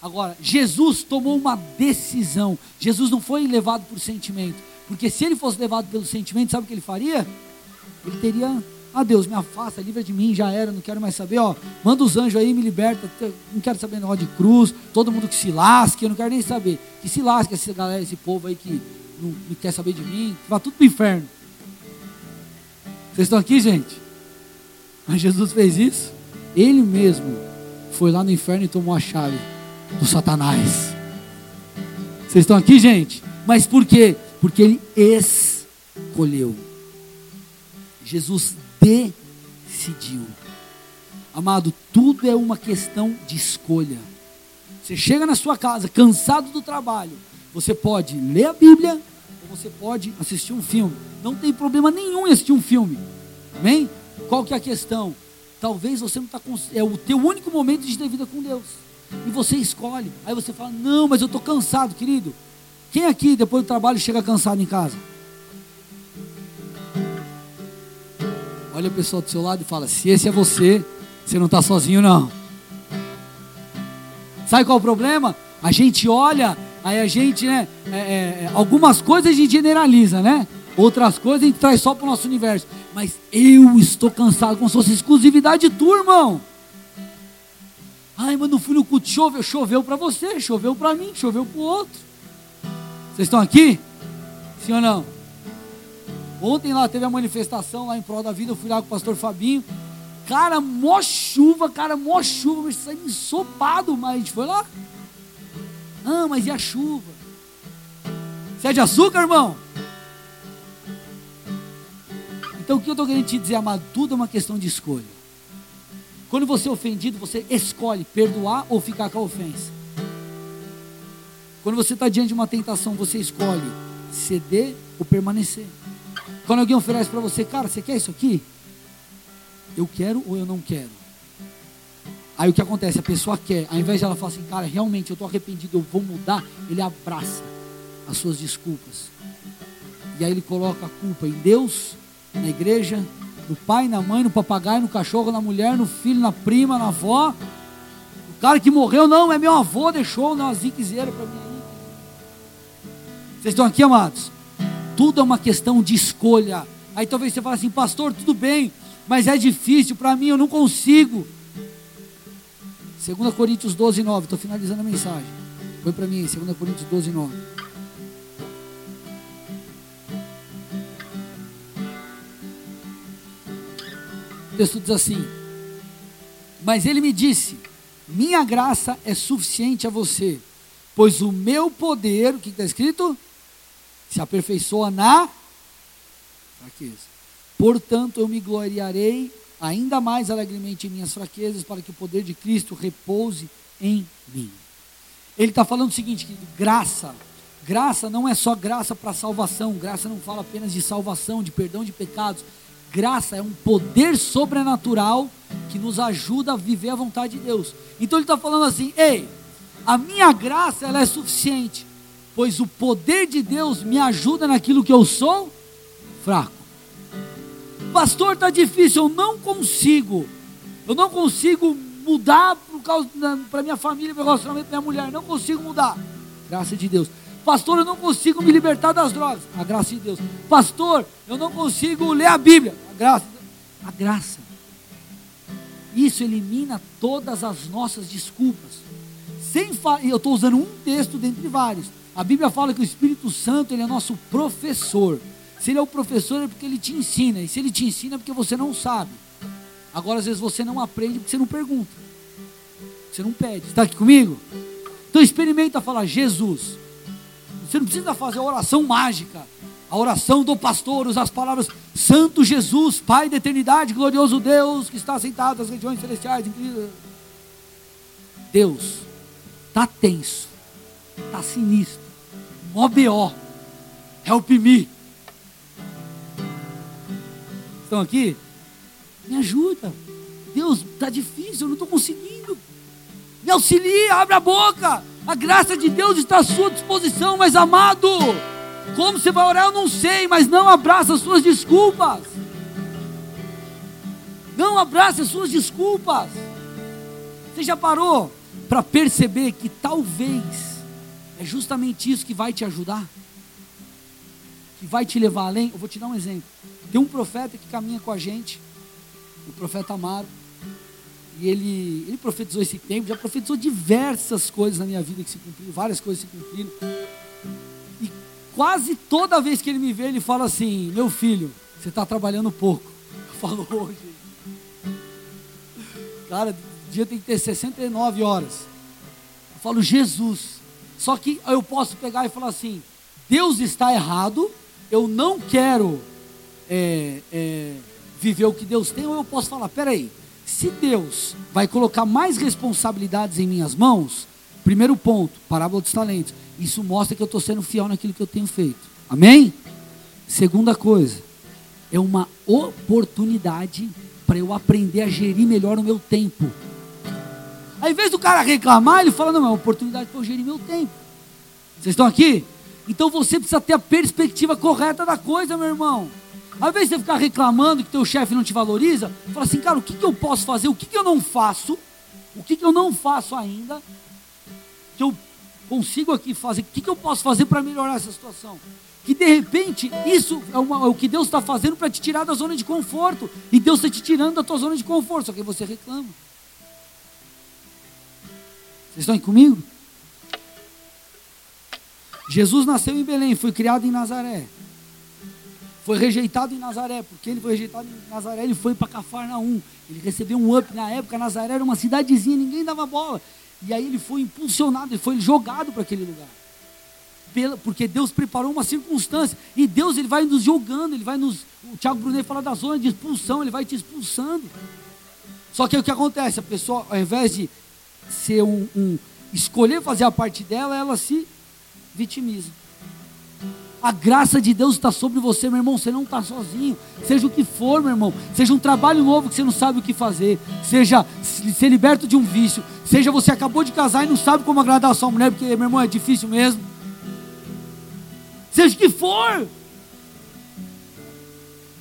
S1: Agora, Jesus tomou uma decisão. Jesus não foi levado por sentimento. Porque se ele fosse levado pelo sentimento, sabe o que ele faria? Ele teria, ah Deus, me afasta, livra de mim, já era, não quero mais saber, ó. Manda os anjos aí, me liberta. Não quero saber negócio de cruz, todo mundo que se lasque, eu não quero nem saber. Que se lasque essa galera, esse povo aí que não, não quer saber de mim, que vá tudo para o inferno. Vocês estão aqui, gente? Mas Jesus fez isso. Ele mesmo foi lá no inferno e tomou a chave do Satanás. Vocês estão aqui, gente? Mas por quê? Porque ele escolheu. Jesus decidiu. Amado, tudo é uma questão de escolha. Você chega na sua casa cansado do trabalho, você pode ler a Bíblia ou você pode assistir um filme. Não tem problema nenhum em assistir um filme. Amém? Qual que é a questão? Talvez você não está é o teu único momento de ter vida com Deus. E você escolhe. Aí você fala: Não, mas eu estou cansado, querido. Quem aqui, depois do trabalho, chega cansado em casa? Olha o pessoal do seu lado e fala: Se esse é você, você não está sozinho, não. Sabe qual é o problema? A gente olha, aí a gente, né? É, é, é algumas coisas a gente generaliza, né? Outras coisas a gente traz só para o nosso universo. Mas eu estou cansado, como se fosse exclusividade tua, irmão. Ai, mas não fui no culto, choveu, choveu para você, choveu para mim, choveu para o outro. Vocês estão aqui? Sim ou não? Ontem lá teve a manifestação lá em prol da vida, eu fui lá com o pastor Fabinho. Cara, mó chuva, cara, mó chuva, mas saiu ensopado, mas a gente foi lá. Ah, mas e a chuva? Você é de açúcar, irmão? Então o que eu estou querendo te dizer, amado? Tudo é uma questão de escolha. Quando você é ofendido, você escolhe perdoar ou ficar com a ofensa. Quando você está diante de uma tentação, você escolhe ceder ou permanecer. Quando alguém oferece para você, cara, você quer isso aqui? Eu quero ou eu não quero? Aí o que acontece? A pessoa quer, ao invés de ela falar assim, cara, realmente eu estou arrependido, eu vou mudar, ele abraça as suas desculpas. E aí ele coloca a culpa em Deus, na igreja, no pai, na mãe, no papagaio, no cachorro, na mulher, no filho, na prima, na avó. O cara que morreu, não, é meu avô, deixou uma ziquezeira para mim. Vocês estão aqui, amados? Tudo é uma questão de escolha. Aí talvez você fale assim, pastor, tudo bem, mas é difícil para mim, eu não consigo. 2 Coríntios 12, 9, estou finalizando a mensagem. Põe para mim, 2 Coríntios 12, 9. O texto diz assim: Mas ele me disse: Minha graça é suficiente a você, pois o meu poder, o que está escrito? Se aperfeiçoa na fraqueza. Portanto, eu me gloriarei ainda mais alegremente em minhas fraquezas, para que o poder de Cristo repouse em mim. Ele está falando o seguinte, querido, graça. Graça não é só graça para salvação, graça não fala apenas de salvação, de perdão de pecados. Graça é um poder sobrenatural que nos ajuda a viver a vontade de Deus. Então ele está falando assim: ei, a minha graça ela é suficiente, pois o poder de Deus me ajuda naquilo que eu sou fraco. Pastor, está difícil, eu não consigo. Eu não consigo mudar por causa para minha família, meu relacionamento com minha mulher. Não consigo mudar. Graça de Deus. Pastor, eu não consigo me libertar das drogas. A graça de Deus. Pastor, eu não consigo ler a Bíblia. Graça. A graça. Isso elimina todas as nossas desculpas. Sem eu estou usando um texto dentre vários. A Bíblia fala que o Espírito Santo ele é nosso professor. Se ele é o professor é porque ele te ensina. E se ele te ensina é porque você não sabe. Agora, às vezes, você não aprende porque você não pergunta. Você não pede. Está aqui comigo? Então experimenta falar, Jesus. Você não precisa fazer oração mágica. A oração do pastor, usar as palavras Santo Jesus, Pai da eternidade, glorioso Deus, que está sentado nas regiões celestiais. Deus, está tenso, está sinistro, mó B.O., help me. Estão aqui? Me ajuda. Deus, está difícil, eu não estou conseguindo. Me auxilia, abre a boca. A graça de Deus está à sua disposição, mas amado, como você vai orar, eu não sei, mas não abraça as suas desculpas. Não abraça as suas desculpas. Você já parou para perceber que talvez é justamente isso que vai te ajudar? Que vai te levar além? Eu vou te dar um exemplo. Tem um profeta que caminha com a gente, o profeta Amaro, e ele, ele profetizou esse tempo, já profetizou diversas coisas na minha vida que se cumpriram, várias coisas se cumpriram. Quase toda vez que ele me vê, ele fala assim: Meu filho, você está trabalhando pouco. Eu falo hoje. Cara, o dia tem que ter 69 horas. Eu falo, Jesus. Só que eu posso pegar e falar assim: Deus está errado, eu não quero é, é, viver o que Deus tem, ou eu posso falar: peraí, se Deus vai colocar mais responsabilidades em minhas mãos, primeiro ponto, parábola dos talentos, isso mostra que eu estou sendo fiel naquilo que eu tenho feito. Amém? Segunda coisa, é uma oportunidade para eu aprender a gerir melhor o meu tempo. Ao invés do cara reclamar, ele fala: não, é uma oportunidade para eu gerir meu tempo. Vocês estão aqui? Então você precisa ter a perspectiva correta da coisa, meu irmão. Ao invés de você ficar reclamando que teu chefe não te valoriza, fala assim, cara, o que, que eu posso fazer? O que, que eu não faço? O que, que eu não faço ainda? Que eu consigo aqui fazer? O que, que eu posso fazer para melhorar essa situação? Que de repente isso é, uma, é o que Deus está fazendo para te tirar da zona de conforto. E Deus está te tirando da tua zona de conforto, só que você reclama. Vocês estão aí comigo? Jesus nasceu em Belém, foi criado em Nazaré foi rejeitado em Nazaré, porque ele foi rejeitado em Nazaré, ele foi para Cafarnaum, ele recebeu um up, na época Nazaré era uma cidadezinha, ninguém dava bola, e aí ele foi impulsionado, ele foi jogado para aquele lugar, porque Deus preparou uma circunstância, e Deus ele vai nos jogando, ele vai nos, o Tiago Brunet fala da zona de expulsão, ele vai te expulsando, só que o que acontece, a pessoa ao invés de ser um, um escolher fazer a parte dela, ela se vitimiza, a graça de Deus está sobre você, meu irmão. Você não está sozinho. Seja o que for, meu irmão. Seja um trabalho novo que você não sabe o que fazer. Seja ser liberto de um vício. Seja você acabou de casar e não sabe como agradar a sua mulher, porque, meu irmão, é difícil mesmo. Seja o que for.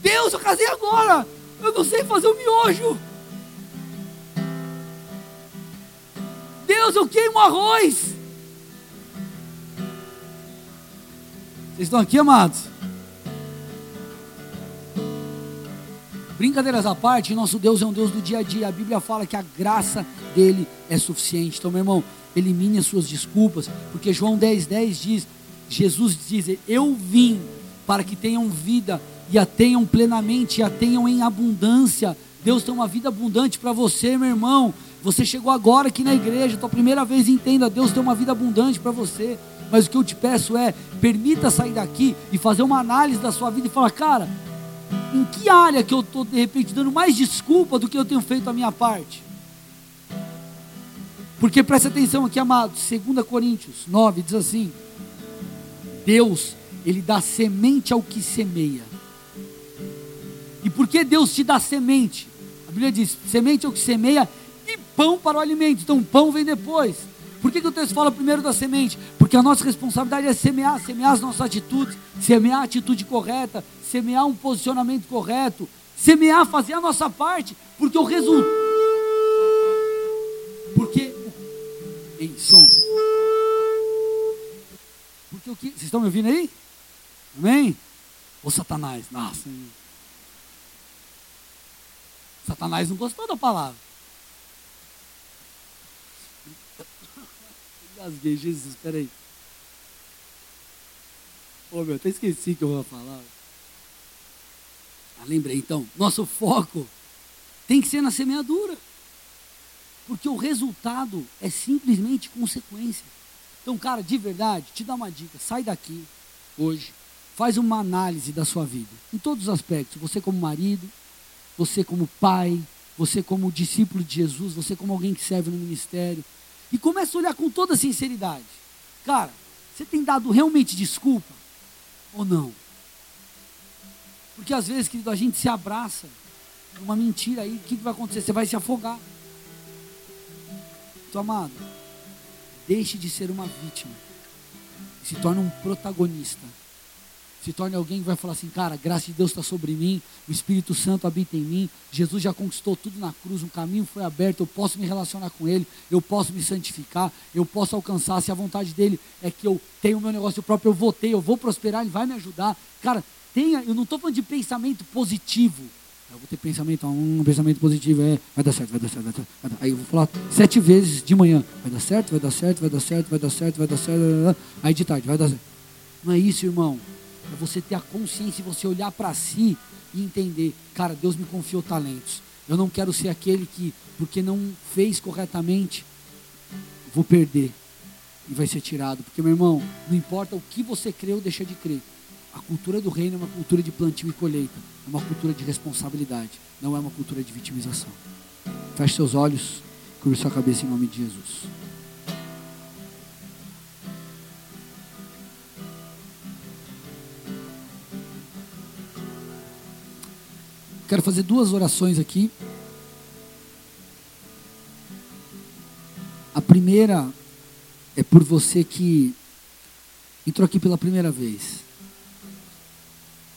S1: Deus, eu casei agora. Eu não sei fazer o miojo. Deus, eu queimo arroz. Vocês estão aqui, amados? Brincadeiras à parte, nosso Deus é um Deus do dia a dia. A Bíblia fala que a graça dele é suficiente. Então, meu irmão, elimine as suas desculpas, porque João 10, 10 diz: Jesus diz, Eu vim para que tenham vida e a tenham plenamente, e a tenham em abundância. Deus tem uma vida abundante para você, meu irmão. Você chegou agora aqui na igreja, tua primeira vez, entenda: Deus tem uma vida abundante para você. Mas o que eu te peço é: permita sair daqui e fazer uma análise da sua vida e falar, cara, em que área que eu estou de repente dando mais desculpa do que eu tenho feito a minha parte? Porque preste atenção aqui, amados, 2 Coríntios 9 diz assim: Deus, Ele dá semente ao que semeia. E por que Deus te dá semente? A Bíblia diz: semente é o que semeia pão para o alimento. Então, pão vem depois. Por que, que o texto fala primeiro da semente? Porque a nossa responsabilidade é semear, semear as nossas atitudes, semear a atitude correta, semear um posicionamento correto, semear, fazer a nossa parte, porque o resultado. Porque. Ei, som. Porque o que. Vocês estão me ouvindo aí? Amém? Ô Satanás, nossa. Satanás não gostou da palavra. Engasguei, Jesus, peraí. Ô meu, até esqueci que eu vou falar. Ah, lembrei então. Nosso foco tem que ser na semeadura. Porque o resultado é simplesmente consequência. Então, cara, de verdade, te dá uma dica. Sai daqui hoje. Faz uma análise da sua vida. Em todos os aspectos. Você como marido, você como pai, você como discípulo de Jesus, você como alguém que serve no ministério, e começa a olhar com toda sinceridade. Cara, você tem dado realmente desculpa ou não? Porque às vezes, querido, a gente se abraça numa mentira aí, o que, que vai acontecer? Você vai se afogar. Então, amado, deixe de ser uma vítima e se torne um protagonista se torne alguém que vai falar assim, cara, a graça de Deus está sobre mim, o Espírito Santo habita em mim, Jesus já conquistou tudo na cruz, um caminho foi aberto, eu posso me relacionar com Ele, eu posso me santificar, eu posso alcançar, se a vontade dEle é que eu tenha o meu negócio próprio, eu vou ter, eu vou prosperar, Ele vai me ajudar. Cara, tenha, eu não estou falando de pensamento positivo, eu vou ter pensamento, um pensamento positivo, é, vai dar certo, vai dar certo, vai dar certo. Vai dar. Aí eu vou falar sete vezes de manhã, vai dar certo, vai dar certo, vai dar certo, vai dar certo, vai dar certo, vai dar certo. aí de tarde, vai dar certo. Não é isso, irmão. É você ter a consciência e você olhar para si e entender, cara, Deus me confiou talentos. Eu não quero ser aquele que, porque não fez corretamente, vou perder e vai ser tirado. Porque, meu irmão, não importa o que você crê ou deixa de crer. A cultura do reino é uma cultura de plantio e colheita. É uma cultura de responsabilidade. Não é uma cultura de vitimização. Feche seus olhos, cubra sua cabeça em nome de Jesus. Quero fazer duas orações aqui. A primeira é por você que entrou aqui pela primeira vez.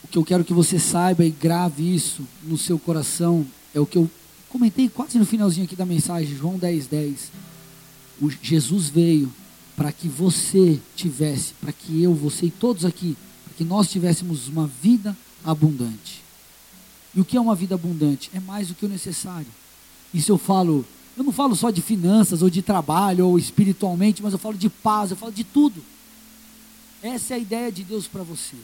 S1: O que eu quero que você saiba e grave isso no seu coração é o que eu comentei quase no finalzinho aqui da mensagem, João 10, 10. O Jesus veio para que você tivesse, para que eu, você e todos aqui, para que nós tivéssemos uma vida abundante. E o que é uma vida abundante? É mais do que o necessário. Isso eu falo, eu não falo só de finanças ou de trabalho ou espiritualmente, mas eu falo de paz, eu falo de tudo. Essa é a ideia de Deus para você.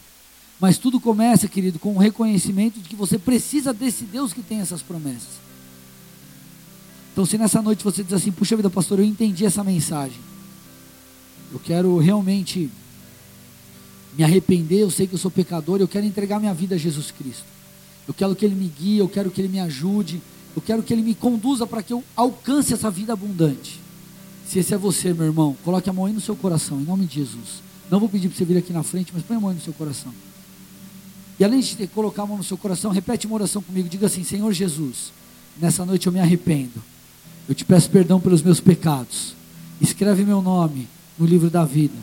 S1: Mas tudo começa, querido, com o reconhecimento de que você precisa desse Deus que tem essas promessas. Então, se nessa noite você diz assim, puxa vida, pastor, eu entendi essa mensagem. Eu quero realmente me arrepender, eu sei que eu sou pecador, eu quero entregar minha vida a Jesus Cristo. Eu quero que Ele me guie, eu quero que Ele me ajude, eu quero que Ele me conduza para que eu alcance essa vida abundante. Se esse é você, meu irmão, coloque a mão aí no seu coração, em nome de Jesus. Não vou pedir para você vir aqui na frente, mas põe a mão aí no seu coração. E além de colocar a mão no seu coração, repete uma oração comigo. Diga assim: Senhor Jesus, nessa noite eu me arrependo. Eu te peço perdão pelos meus pecados. Escreve meu nome no livro da vida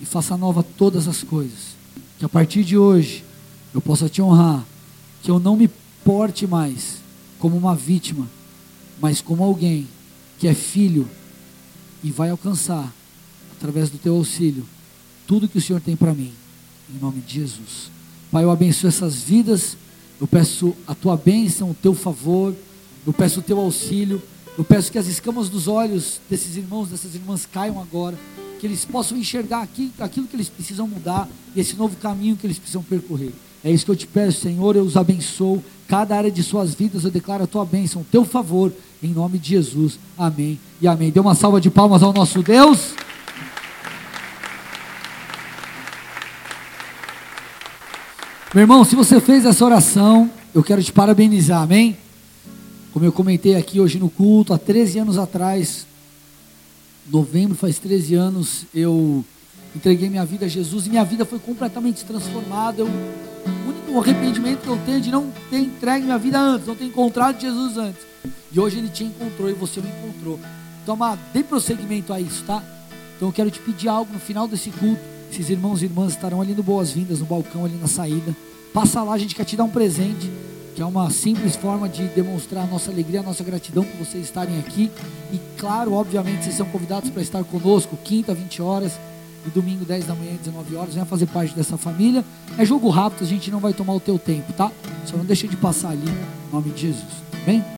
S1: e faça nova todas as coisas. Que a partir de hoje eu possa te honrar que eu não me porte mais como uma vítima, mas como alguém que é filho e vai alcançar, através do teu auxílio, tudo que o Senhor tem para mim, em nome de Jesus. Pai, eu abençoo essas vidas Eu peço a tua bênção, o teu favor, eu peço o teu auxílio, eu peço que as escamas dos olhos desses irmãos, dessas irmãs caiam agora, que eles possam enxergar aqui, aquilo que eles precisam mudar e esse novo caminho que eles precisam percorrer. É isso que eu te peço, Senhor, eu os abençoo, cada área de suas vidas eu declaro a tua bênção, o teu favor, em nome de Jesus. Amém e amém. Dê uma salva de palmas ao nosso Deus. Meu irmão, se você fez essa oração, eu quero te parabenizar, amém? Como eu comentei aqui hoje no culto, há 13 anos atrás, novembro faz 13 anos, eu entreguei minha vida a Jesus e minha vida foi completamente transformada. Eu, o arrependimento que eu tenho de não ter entregue minha vida antes, não ter encontrado Jesus antes. E hoje Ele te encontrou e você me encontrou. Então, dê prosseguimento a isso, tá? Então eu quero te pedir algo no final desse culto. Esses irmãos e irmãs estarão ali no Boas-Vindas, no balcão ali na saída. Passa lá, a gente quer te dar um presente que é uma simples forma de demonstrar a nossa alegria, a nossa gratidão por vocês estarem aqui. E claro, obviamente, vocês são convidados para estar conosco, quinta, 20 horas, e domingo, 10 da manhã, 19 horas. Venha fazer parte dessa família. É jogo rápido, a gente não vai tomar o teu tempo, tá? Só não deixa de passar ali, em nome de Jesus. Tá bem?